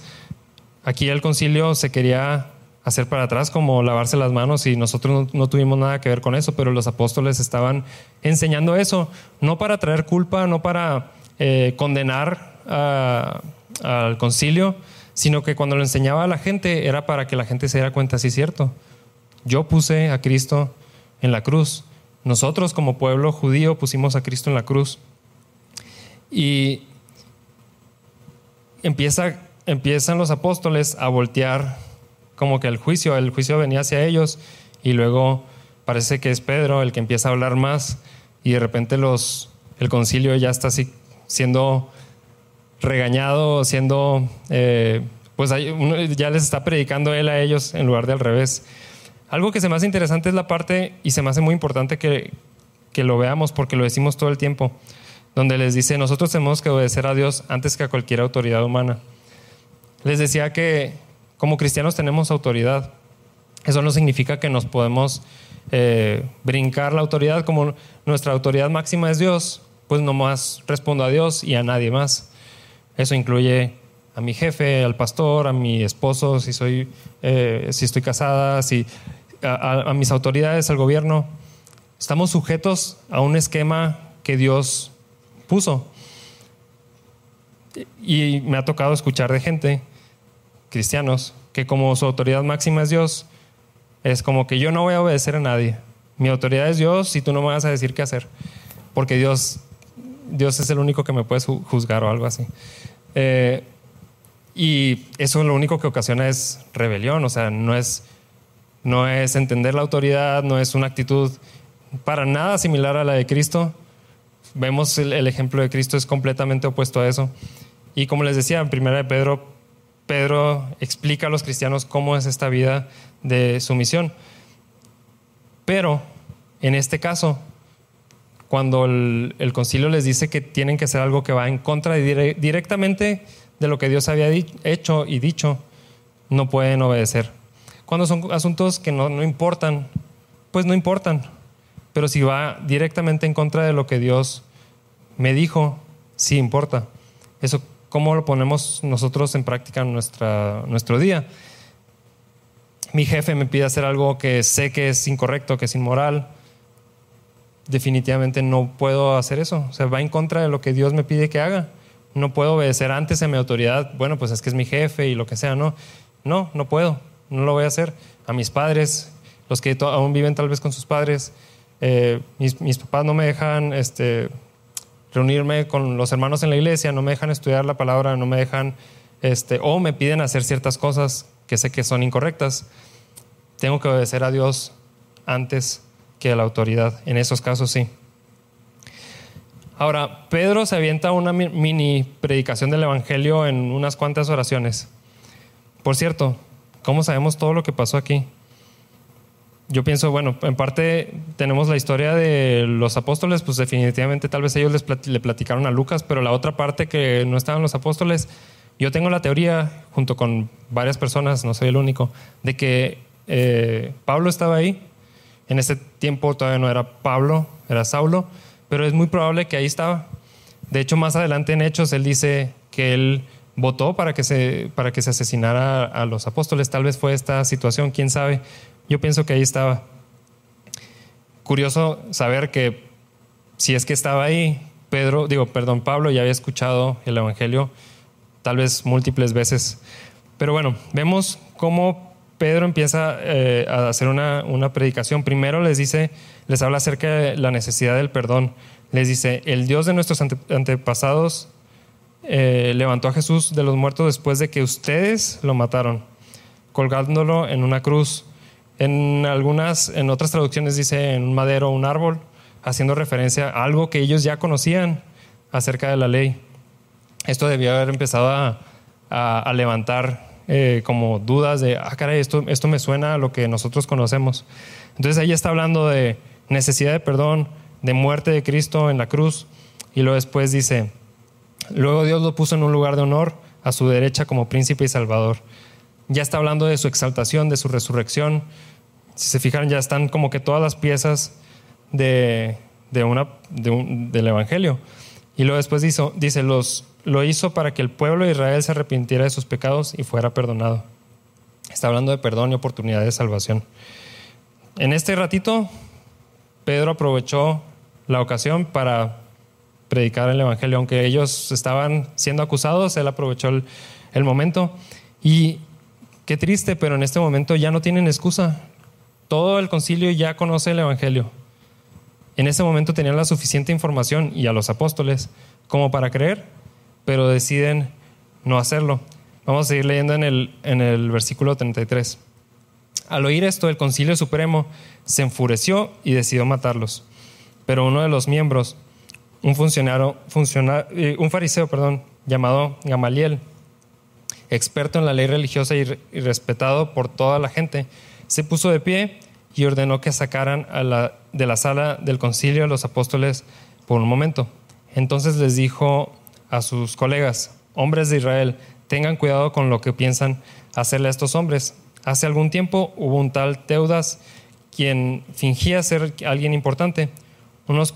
Speaker 1: Aquí el concilio se quería hacer para atrás, como lavarse las manos y nosotros no, tuvimos nada que ver con eso, pero los apóstoles estaban enseñando eso, no para traer culpa, no para eh, condenar al concilio, sino que cuando lo enseñaba a la gente era para que la gente se diera cuenta, sí, cierto, yo puse a Cristo en la cruz, nosotros como pueblo judío pusimos a Cristo en la cruz. Y empieza, empiezan los apóstoles a voltear como que el juicio, el juicio venía hacia ellos y luego parece que es Pedro el que empieza a hablar más y de repente los, el concilio ya está así siendo regañado, siendo, eh, pues ya les está predicando él a ellos en lugar de al revés. Algo que se me hace interesante es la parte, y se me hace muy importante que, que lo veamos porque lo decimos todo el tiempo, donde les dice, nosotros tenemos que obedecer a Dios antes que a cualquier autoridad humana. Les decía que como cristianos tenemos autoridad. Eso no significa que nos podemos eh, brincar la autoridad, como nuestra autoridad máxima es Dios, pues nomás respondo a Dios y a nadie más. Eso incluye a mi jefe, al pastor, a mi esposo, si, soy, eh, si estoy casada, si, a, mis autoridades, al gobierno. Estamos sujetos a un esquema que Dios puso. Y me ha tocado escuchar de gente cristianos, que como su autoridad máxima es Dios, es como que yo no voy a obedecer a nadie. Mi autoridad es Dios y tú no me vas a decir qué hacer, porque Dios, Dios es el único que me puede juzgar o algo así. Eh, Y eso lo único que ocasiona es rebelión, o sea, no es, no es entender la autoridad, no es una actitud para nada similar a la de Cristo. Vemos el, ejemplo de Cristo es completamente opuesto a eso. Y como les decía, en primera de Pedro, Pedro explica a los cristianos cómo es esta vida de sumisión. Pero en este caso, cuando el, concilio les dice que tienen que hacer algo que va en contra directamente de lo que Dios había hecho y dicho, no pueden obedecer. Cuando son asuntos que no, no importan, pues no importan. Pero si va directamente en contra de lo que Dios me dijo, sí importa. Eso, ¿cómo lo ponemos nosotros en práctica en nuestra, nuestro día? Mi jefe me pide hacer algo que sé que es incorrecto, que es inmoral definitivamente no puedo hacer eso. O sea, va en contra de lo que Dios me pide que haga. No puedo obedecer antes a mi autoridad. Bueno, pues es que es mi jefe y lo que sea. No, no, no puedo. No lo voy a hacer. A mis padres, los que aún viven tal vez con sus padres, eh, mis, mis, papás no me dejan este, reunirme con los hermanos en la iglesia, no me dejan estudiar la palabra, no me dejan, este, o me piden hacer ciertas cosas que sé que son incorrectas. Tengo que obedecer a Dios antes que a la autoridad. En esos casos sí. Ahora, Pedro se avienta una mini predicación del Evangelio en unas cuantas oraciones. Por cierto, ¿cómo sabemos todo lo que pasó aquí? Yo pienso, bueno, en parte tenemos la historia de los apóstoles, pues definitivamente tal vez ellos le platicaron a Lucas, pero la otra parte que no estaban los apóstoles, yo tengo la teoría, junto con varias personas, no soy el único, de que eh, Pablo estaba ahí en ese tiempo todavía no era Pablo, era Saulo, pero es muy probable que ahí estaba. De hecho, más adelante en Hechos, él dice que él votó para que se, para que se asesinara a los apóstoles. Tal vez fue esta situación, quién sabe. Yo pienso que ahí estaba. Curioso saber que si es que estaba ahí, Pedro, digo, perdón, Pablo ya había escuchado el Evangelio tal vez múltiples veces. Pero bueno, vemos cómo Pedro empieza eh, a hacer una, predicación. Primero les dice, les habla acerca de la necesidad del perdón. Les dice, el Dios de nuestros antepasados eh, levantó a Jesús de los muertos después de que ustedes lo mataron, colgándolo en una cruz. En algunas, en otras traducciones dice en un madero, un árbol, haciendo referencia a algo que ellos ya conocían acerca de la ley. Esto debió haber empezado a, a levantar eh, como dudas de, ah, caray, esto, esto me suena a lo que nosotros conocemos. Entonces ahí está hablando de necesidad de perdón, de muerte de Cristo en la cruz, y luego después dice, luego Dios lo puso en un lugar de honor a su derecha como príncipe y salvador. Ya está hablando de su exaltación, de su resurrección. Si se fijan, ya están como que todas las piezas de, de una, del Evangelio. Y luego después dice, dice los, lo hizo para que el pueblo de Israel se arrepintiera de sus pecados y fuera perdonado. Está hablando de perdón y oportunidad de salvación. En este ratito, Pedro aprovechó la ocasión para predicar el Evangelio. Aunque ellos estaban siendo acusados, él aprovechó el, momento. Y qué triste, pero en este momento ya no tienen excusa. Todo el concilio ya conoce el Evangelio. En ese momento tenían la suficiente información y a los apóstoles como para creer pero deciden no hacerlo. Vamos a seguir leyendo en el, en el versículo 33. Al oír esto, el concilio supremo se enfureció y decidió matarlos. Pero uno de los miembros, un funcionario, eh, un fariseo, perdón, llamado Gamaliel, experto en la ley religiosa y, respetado por toda la gente, se puso de pie y ordenó que sacaran a la, de la sala del concilio a los apóstoles por un momento. Entonces les dijo a sus colegas, hombres de Israel, tengan cuidado con lo que piensan hacerle a estos hombres. Hace algún tiempo hubo un tal Teudas quien fingía ser alguien importante. Unos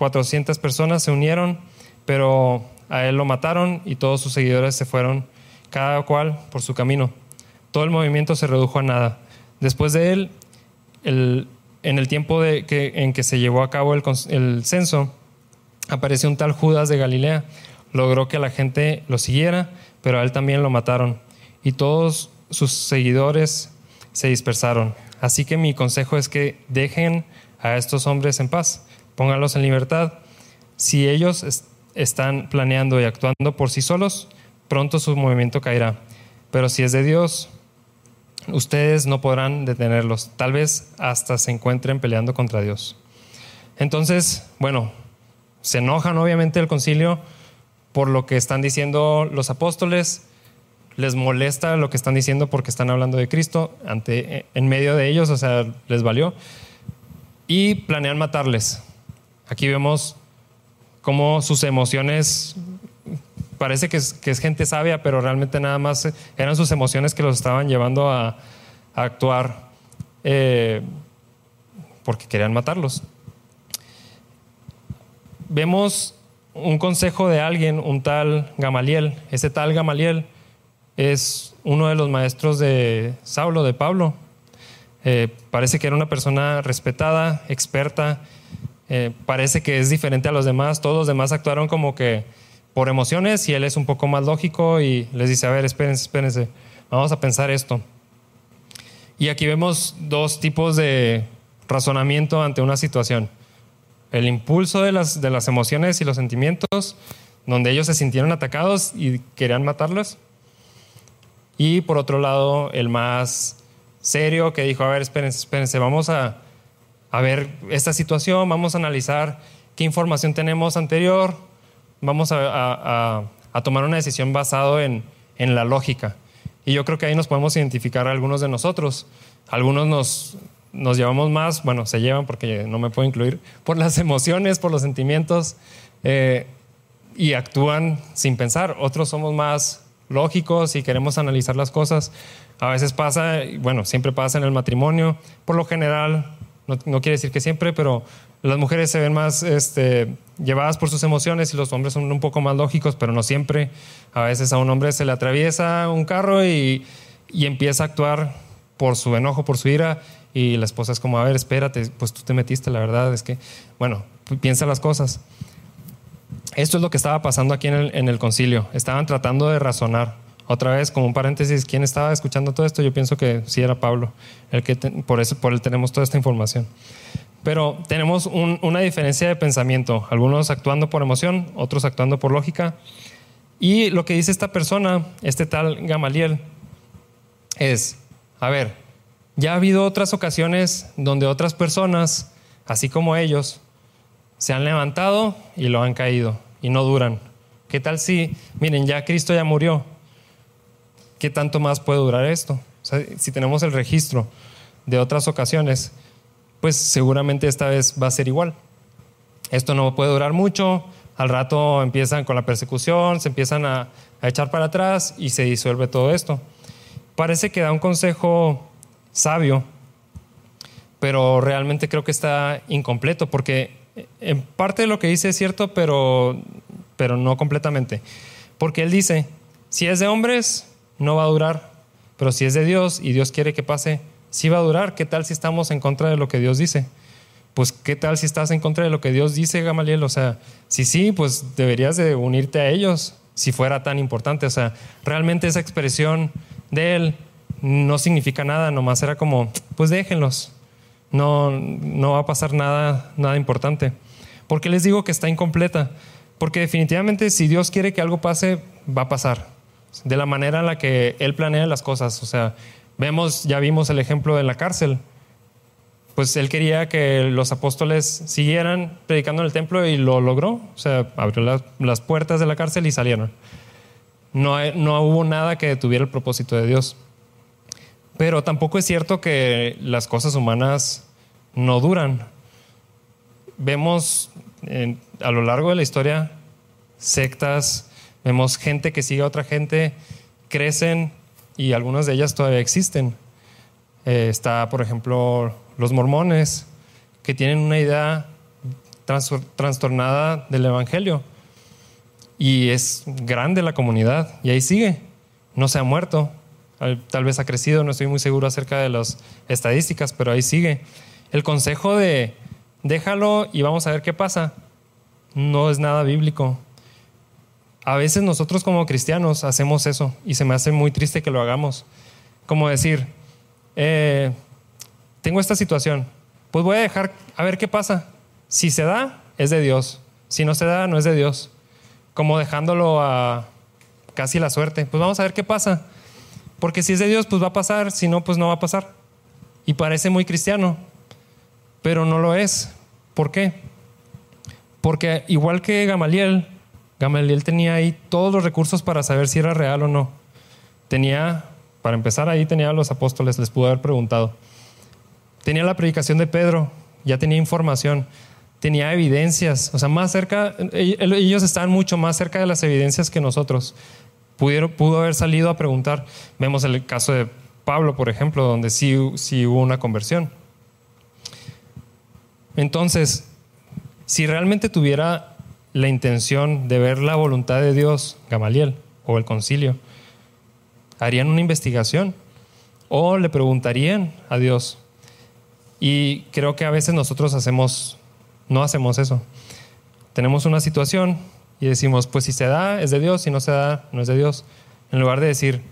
Speaker 1: 400 personas se unieron, pero a él lo mataron y todos sus seguidores se fueron, cada cual por su camino. Todo el movimiento se redujo a nada. Después de él, en el tiempo de que, en que se llevó a cabo el, el censo, apareció un tal Judas de Galilea. Logró que la gente lo siguiera, pero a él también lo mataron. Y todos sus seguidores se dispersaron. Así que mi consejo es que dejen a estos hombres en paz, pónganlos en libertad. Si ellos están planeando y actuando por sí solos, pronto su movimiento caerá. Pero si es de Dios, ustedes no podrán detenerlos. Tal vez hasta se encuentren peleando contra Dios. Entonces, bueno, se enojan obviamente el concilio por lo que están diciendo los apóstoles, les molesta lo que están diciendo porque están hablando de Cristo ante, en medio de ellos, o sea, les valió, y planean matarles. Aquí vemos cómo sus emociones, parece que es, gente sabia, pero realmente nada más eran sus emociones que los estaban llevando a, actuar eh, porque querían matarlos. Vemos un consejo de alguien, un tal Gamaliel. Ese tal Gamaliel es uno de los maestros de Saulo, de Pablo. Eh, parece que era una persona respetada, experta. Eh, parece que es diferente a los demás. Todos los demás actuaron como que por emociones y él es un poco más lógico y les dice, a ver, espérense, espérense, vamos a pensar esto. Y aquí vemos dos tipos de razonamiento ante una situación el impulso de las, de las emociones y los sentimientos, donde ellos se sintieron atacados y querían matarlos. Y por otro lado, el más serio que dijo, a ver, espérense, espérense, vamos a, a ver esta situación, vamos a analizar qué información tenemos anterior, vamos a, a, tomar una decisión basado en, en la lógica. Y yo creo que ahí nos podemos identificar algunos de nosotros. Algunos nos, nos llevamos más, bueno, se llevan porque no me puedo incluir, por las emociones, por los sentimientos, eh, y actúan sin pensar. Otros somos más lógicos y queremos analizar las cosas. A veces pasa, bueno, siempre pasa en el matrimonio, por lo general, no, quiere decir que siempre, pero las mujeres se ven más este, llevadas por sus emociones y los hombres son un poco más lógicos, pero no siempre. A veces a un hombre se le atraviesa un carro y, y empieza a actuar por su enojo, por su ira, y la esposa es como, a ver, espérate, pues tú te metiste, la verdad es que, bueno, piensa las cosas. Esto es lo que estaba pasando aquí en en el concilio. Estaban tratando de razonar. Otra vez, como un paréntesis, ¿quién estaba escuchando todo esto? Yo pienso que sí era Pablo, el que por eso por él tenemos toda esta información. Pero tenemos una diferencia de pensamiento, algunos actuando por emoción, otros actuando por lógica. Y lo que dice esta persona, este tal Gamaliel, es, a ver, ya ha habido otras ocasiones donde otras personas, así como ellos, se han levantado y lo han caído y no duran. ¿Qué tal si, miren, ya Cristo ya murió? ¿Qué tanto más puede durar esto? si tenemos el registro de otras ocasiones, pues seguramente esta vez va a ser igual. Esto no puede durar mucho, al rato empiezan con la persecución, se empiezan a, echar para atrás y se disuelve todo esto. Parece que da un consejo sabio, pero realmente creo que está incompleto porque en parte de lo que dice es cierto, pero, pero no completamente. Porque él dice, si es de hombres, no va a durar, pero si es de Dios y Dios quiere que pase, sí va a durar. ¿Qué tal si estamos en contra de lo que Dios dice? Pues qué tal si estás en contra de lo que Dios dice, Gamaliel? O sea, si sí, pues deberías de unirte a ellos si fuera tan importante. O sea, realmente esa expresión de él no significa nada, nomás era como, pues déjenlos, no, no va a pasar nada, nada importante. ¿Por qué les digo que está incompleta? Porque definitivamente si Dios quiere que algo pase, va a pasar, de la manera en la que Él planea las cosas. O sea, vemos, ya vimos el ejemplo de la cárcel. Pues Él quería que los apóstoles siguieran predicando en el templo y lo logró. O sea, abrió las, las puertas de la cárcel y salieron. No, no hubo nada que detuviera el propósito de Dios. Pero tampoco es cierto que las cosas humanas no duran. Vemos a lo largo de la historia sectas, vemos gente que sigue a otra gente, crecen y algunas de ellas todavía existen. Eh, está, por ejemplo, los mormones, que tienen una idea trastornada del Evangelio. Y es grande la comunidad y ahí sigue, no se ha muerto tal vez ha crecido, no estoy muy seguro acerca de las estadísticas, pero ahí sigue. El consejo de déjalo y vamos a ver qué pasa no es nada bíblico. A veces nosotros como cristianos hacemos eso y se me hace muy triste que lo hagamos. Como decir, eh, tengo esta situación, pues voy a dejar a ver qué pasa. Si se da, es de Dios. Si no se da, no es de Dios. Como dejándolo a casi la suerte. Pues vamos a ver qué pasa. Porque si es de Dios, pues va a pasar, si no, pues no va a pasar. Y parece muy cristiano, pero no lo es. ¿Por qué? Porque igual que Gamaliel, Gamaliel tenía ahí todos los recursos para saber si era real o no. Tenía, para empezar ahí, tenía a los apóstoles, les pudo haber preguntado. Tenía la predicación de Pedro, ya tenía información, tenía evidencias, o sea, más cerca, ellos estaban mucho más cerca de las evidencias que nosotros. Pudieron, pudo haber salido a preguntar. Vemos el caso de Pablo, por ejemplo, donde sí, sí hubo una conversión. Entonces, si realmente tuviera la intención de ver la voluntad de Dios, Gamaliel o el concilio, harían una investigación o le preguntarían a Dios. Y creo que a veces nosotros hacemos, no hacemos eso. Tenemos una situación y decimos, pues si se da, es de Dios, si no se da, no es de Dios. En lugar de decir,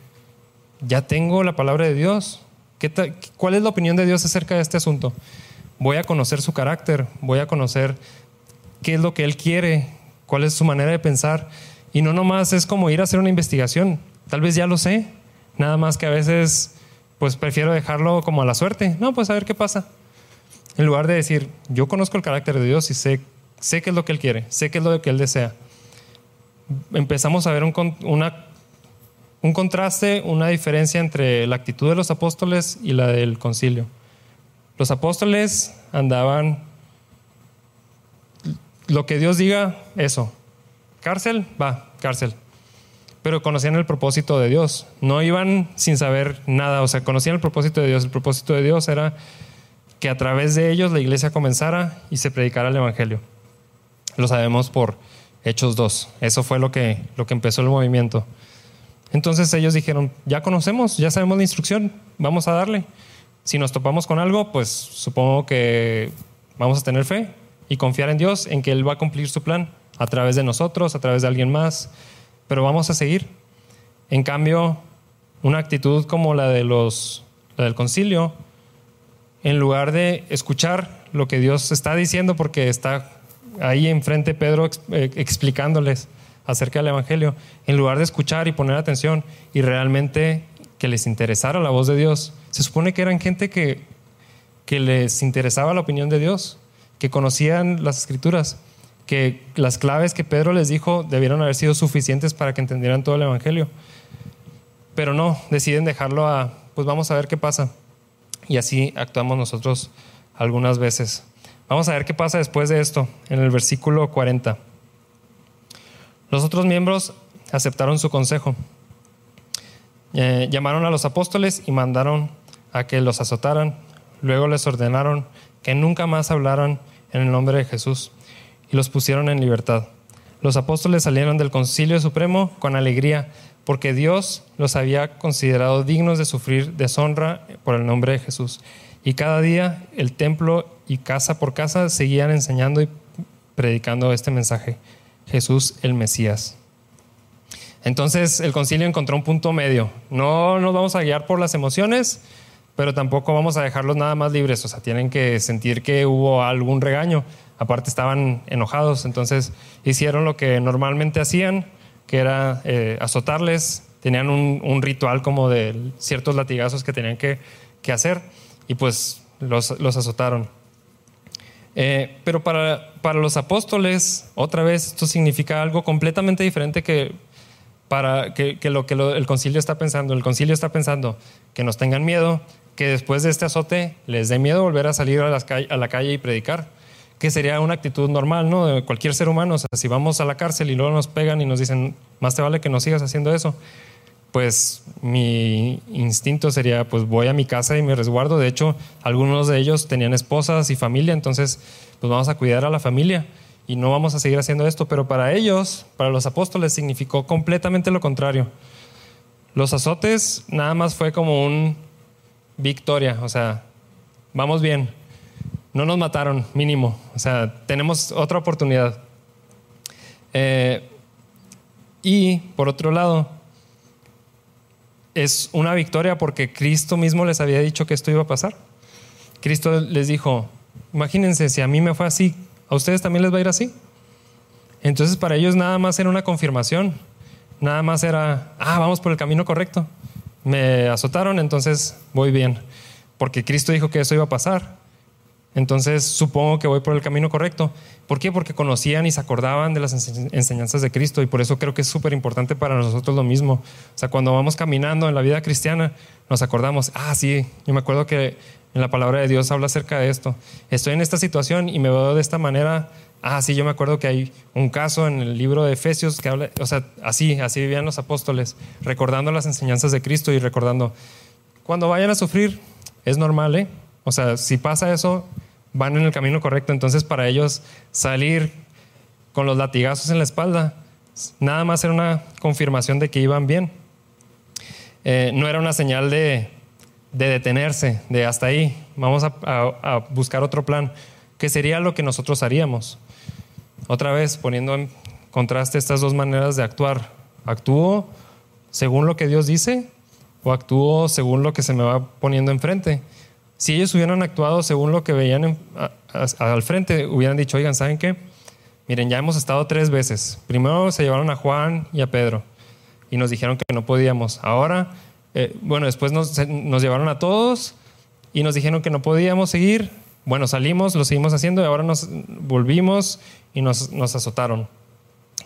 Speaker 1: ya tengo la palabra de Dios, ¿Qué ¿cuál es la opinión de Dios acerca de este asunto? Voy a conocer su carácter, voy a conocer qué es lo que Él quiere, cuál es su manera de pensar. Y no nomás es como ir a hacer una investigación. Tal vez ya lo sé, nada más que a veces pues prefiero dejarlo como a la suerte. No, pues a ver qué pasa. En lugar de decir, yo conozco el carácter de Dios y sé, sé qué es lo que Él quiere, sé qué es lo que Él desea. Empezamos a ver un, un contraste, una diferencia entre la actitud de los apóstoles y la del concilio. Los apóstoles andaban lo que Dios diga, eso. Cárcel, va, cárcel. Pero conocían el propósito de Dios. No iban sin saber nada, o sea, conocían el propósito de Dios. El propósito de Dios era que a través de ellos la iglesia comenzara y se predicara el Evangelio. Lo sabemos por Hechos 2. Eso fue lo que, lo que empezó el movimiento. Entonces ellos dijeron, ya conocemos, ya sabemos la instrucción, vamos a darle. Si nos topamos con algo, pues supongo que vamos a tener fe, y confiar en Dios, en que Él va a cumplir su plan a través de nosotros, a través de alguien más, pero vamos a seguir. En cambio, una actitud como la, de los, del concilio, en lugar de escuchar lo que Dios está diciendo, porque está ahí enfrente Pedro eh, explicándoles acerca del Evangelio, en lugar de escuchar y poner atención y realmente que les interesara la voz de Dios, se supone que eran gente que, que les interesaba la opinión de Dios, que conocían las escrituras, que las claves que Pedro les dijo debieron haber sido suficientes para que entendieran todo el Evangelio. Pero no, deciden dejarlo a, pues vamos a ver qué pasa. Y así actuamos nosotros algunas veces. Vamos a ver qué pasa después de esto, en el versículo 40. Los otros miembros aceptaron su consejo. Eh, llamaron a los apóstoles y mandaron a que los azotaran. Luego les ordenaron que nunca más hablaran en el nombre de Jesús y los pusieron en libertad. Los apóstoles salieron del concilio supremo con alegría porque Dios los había considerado dignos de sufrir deshonra por el nombre de Jesús. Y cada día el templo y casa por casa seguían enseñando y predicando este mensaje, Jesús el Mesías. Entonces el concilio encontró un punto medio. No nos vamos a guiar por las emociones, pero tampoco vamos a dejarlos nada más libres, o sea, tienen que sentir que hubo algún regaño. Aparte estaban enojados, entonces hicieron lo que normalmente hacían, que era eh, azotarles, tenían un, ritual como de ciertos latigazos que tenían que, hacer y pues los, azotaron. Eh, pero para, para los apóstoles, otra vez, esto significa algo completamente diferente que, para, que, lo que el concilio está pensando. El concilio está pensando que nos tengan miedo, que después de este azote les dé miedo volver a salir a, la calle y predicar, que sería una actitud normal, ¿no? De cualquier ser humano. O sea, si vamos a la cárcel y luego nos pegan y nos dicen, más te vale que no sigas haciendo eso, pues mi instinto sería, pues voy a mi casa y me resguardo. De hecho, algunos de ellos tenían esposas y familia, entonces, pues vamos a cuidar a la familia y no vamos a seguir haciendo esto. Pero para ellos, para los apóstoles, significó completamente lo contrario. Los azotes nada más fue como un victoria, o sea, vamos bien, no nos mataron, mínimo, o sea, tenemos otra oportunidad. Eh, y por otro lado, es una victoria porque Cristo mismo les había dicho que esto iba a pasar. Cristo les dijo, imagínense, si a mí me fue así, ¿a ustedes también les va a ir así? Entonces para ellos nada más era una confirmación nada más era, ah, vamos por el camino correcto. Me azotaron, entonces voy bien. Porque Cristo dijo que eso iba a pasar. Entonces supongo que voy por el camino correcto. ¿Por qué? Porque conocían y se acordaban de las enseñanzas de Cristo y por eso creo que es súper importante para nosotros lo mismo. O sea, cuando vamos caminando en la vida cristiana, nos acordamos, ah, sí, yo me acuerdo que en la palabra de Dios habla acerca de esto. Estoy en esta situación y me veo de esta manera. Ah, sí, yo me acuerdo que hay un caso en el libro de Efesios que habla, o sea, así, así vivían los apóstoles, recordando las enseñanzas de Cristo y recordando, cuando vayan a sufrir, es normal, ¿eh? O sea, si pasa eso, van en el camino correcto. Entonces, para ellos salir con los latigazos en la espalda, nada más era una confirmación de que iban bien. Eh, no era una señal de, detenerse, de hasta ahí, vamos a, buscar otro plan, que sería lo que nosotros haríamos. Otra vez, poniendo en contraste estas dos maneras de actuar. ¿Actúo según lo que Dios dice o actúo según lo que se me va poniendo enfrente? Si ellos hubieran actuado según lo que veían al frente, hubieran dicho, oigan, ¿saben qué? Miren, ya hemos estado tres veces. Primero se llevaron a Juan y a Pedro y nos dijeron que no podíamos. Ahora, eh, bueno, después nos, llevaron a todos y nos dijeron que no podíamos seguir. Bueno, salimos, lo seguimos haciendo y ahora nos volvimos y nos, nos azotaron.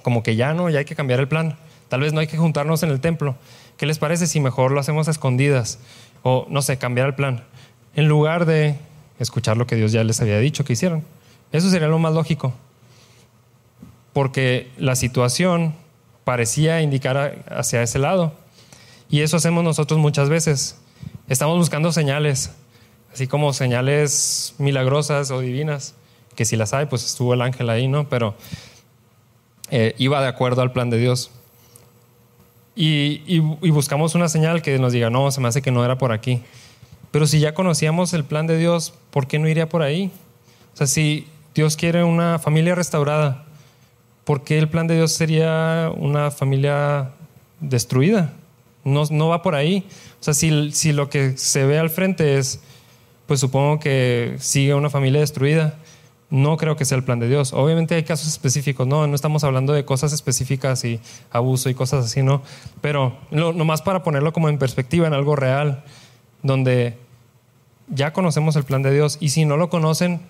Speaker 1: Como que ya no, ya hay que cambiar el plan. Tal vez no hay que juntarnos en el templo. ¿Qué les parece si mejor lo hacemos a escondidas? O no sé, cambiar el plan en lugar de escuchar lo que Dios ya les había dicho que hicieran. Eso sería lo más lógico, porque la situación parecía indicar hacia ese lado. Y eso hacemos nosotros muchas veces. Estamos buscando señales, así como señales milagrosas o divinas, que si las hay, pues estuvo el ángel ahí, ¿no? Pero eh, iba de acuerdo al plan de Dios. y buscamos una señal que nos diga, no, se me hace que no era por aquí. Pero si ya conocíamos el plan de Dios, ¿por qué no iría por ahí? O sea, si Dios quiere una familia restaurada, ¿por qué el plan de Dios sería una familia destruida? No, no va por ahí. O sea, si, si lo que se ve al frente es, pues supongo que sigue una familia destruida. No creo que sea el plan de Dios. Obviamente hay casos específicos, no, no estamos hablando de cosas específicas y abuso y cosas así, ¿no? Pero nomás para ponerlo como en perspectiva, en algo real donde ya conocemos el plan de Dios y si no lo conocen,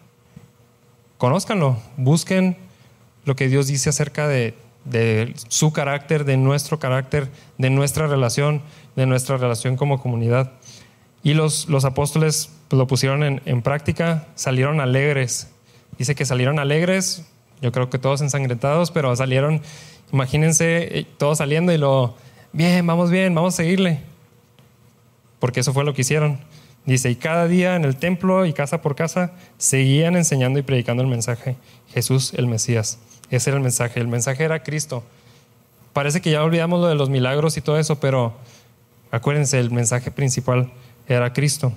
Speaker 1: conózcanlo, busquen lo que Dios dice acerca de, su carácter, de nuestro carácter, de nuestra relación, de nuestra relación como comunidad. Y los, los apóstoles pues, lo pusieron en, en, práctica, salieron alegres. Dice que salieron alegres, yo creo que todos ensangrentados, pero salieron, imagínense, eh, todos saliendo y lo, bien, vamos bien, vamos a seguirle porque eso fue lo que hicieron. Dice, y cada día en el templo y casa por casa seguían enseñando y predicando el mensaje, Jesús el Mesías. Ese era el mensaje, el mensaje era Cristo. Parece que ya olvidamos lo de los milagros y todo eso, pero acuérdense, el mensaje principal era Cristo.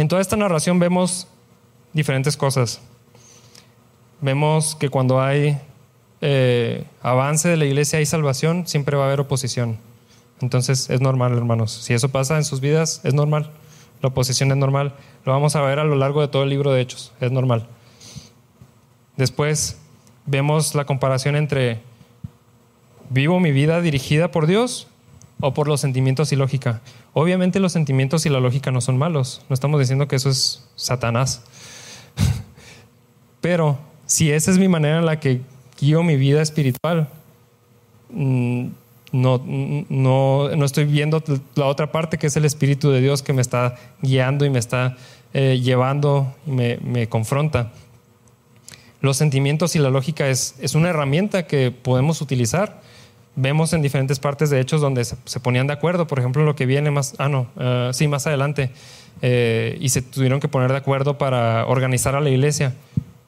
Speaker 1: En toda esta narración vemos diferentes cosas. Vemos que cuando hay eh, avance de la iglesia hay salvación, siempre va a haber oposición. Entonces es normal, hermanos. Si eso pasa en sus vidas, es normal. La oposición es normal. Lo vamos a ver a lo largo de todo el libro de Hechos. Es normal. Después vemos la comparación entre vivo mi vida dirigida por Dios o por los sentimientos y lógica. Obviamente los sentimientos y la lógica no son malos. No estamos diciendo que eso es Satanás. Pero si esa es mi manera en la que guío mi vida espiritual, mm, no, no, no, estoy viendo la otra parte que es el Espíritu de Dios que me está guiando y me está eh, llevando y me, me, confronta. Los sentimientos y la lógica es, es, una herramienta que podemos utilizar. Vemos en diferentes partes de hechos donde se, ponían de acuerdo, por ejemplo, lo que viene más, ah, no, uh, sí, más adelante, eh, y se tuvieron que poner de acuerdo para organizar a la iglesia.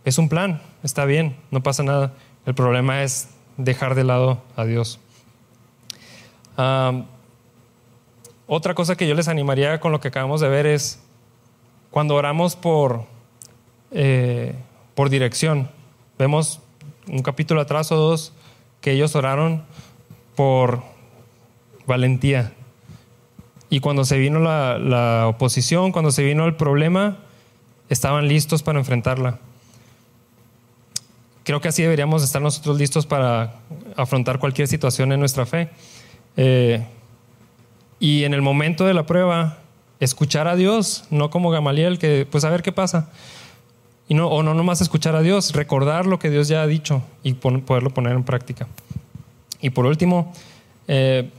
Speaker 1: Es un plan, está bien, no pasa nada. El problema es dejar de lado a Dios otra cosa que yo les animaría con lo que acabamos de ver es cuando oramos por, eh, por dirección. Vemos un capítulo atrás o dos que ellos oraron por valentía. Y cuando se vino la, la oposición, cuando se vino el problema, estaban listos para enfrentarla. creo que así deberíamos estar nosotros listos para afrontar cualquier situación en nuestra fe. Eh, y en el momento de la prueba, escuchar a Dios, no como Gamaliel, que pues a ver qué pasa. Y no, o no nomás escuchar a Dios, recordar lo que Dios ya ha dicho y poderlo poner en práctica. Y por último, eh,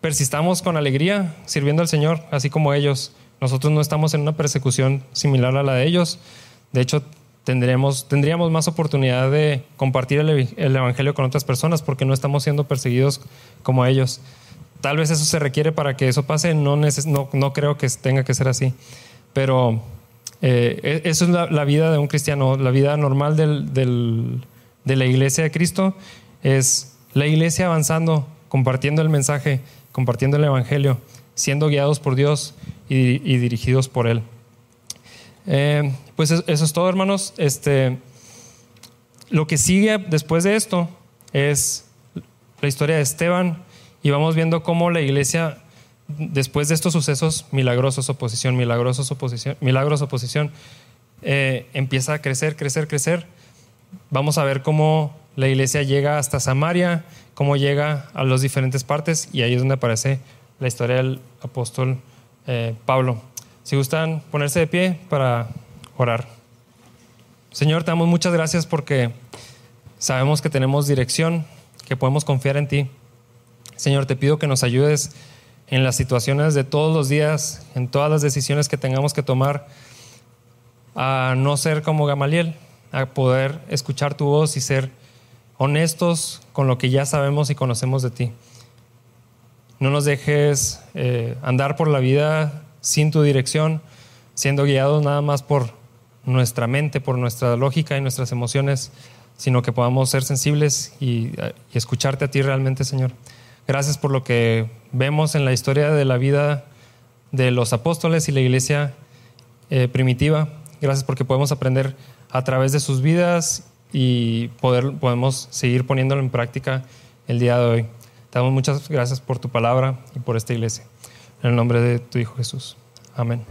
Speaker 1: persistamos con alegría sirviendo al Señor, así como ellos. Nosotros no estamos en una persecución similar a la de ellos. De hecho, tendríamos, tendríamos más oportunidad de compartir el, Evangelio con otras personas porque no estamos siendo perseguidos como ellos. Tal vez eso se requiere para que eso pase, no, no, no creo que tenga que ser así, pero eh, e, eso es la, vida de un cristiano, la vida normal del, de la iglesia de Cristo es la iglesia avanzando, compartiendo el mensaje, compartiendo el Evangelio, siendo guiados por Dios y, dirigidos por Él. Eh, pues eso es todo, hermanos. Este, lo que sigue después de esto es la historia de Esteban y vamos viendo cómo la iglesia, después de estos sucesos milagrosos, oposición, milagrosos, oposición, milagros, oposición, eh, empieza a crecer, crecer, crecer. Vamos a ver cómo la iglesia llega hasta Samaria, cómo llega a las diferentes partes y ahí es donde aparece la historia del apóstol eh, Pablo. Si gustan ponerse de pie para orar. Señor, te damos muchas gracias porque sabemos que tenemos dirección, que podemos confiar en ti. Señor, te pido que nos ayudes en las situaciones de todos los días, en todas las decisiones que tengamos que tomar, a no ser como Gamaliel, a poder escuchar tu voz y ser honestos con lo que ya sabemos y conocemos de ti. No nos dejes eh, andar por la vida sin tu dirección, siendo guiados nada más por nuestra mente, por nuestra lógica y nuestras emociones, sino que podamos ser sensibles y, escucharte a ti realmente, Señor. Gracias por lo que vemos en la historia de la vida de los apóstoles y la iglesia eh, primitiva. Gracias porque podemos aprender a través de sus vidas y poder, podemos seguir poniéndolo en práctica el día de hoy. Te damos muchas gracias por tu palabra y por esta iglesia. En el nombre de tu Hijo Jesús. Amén.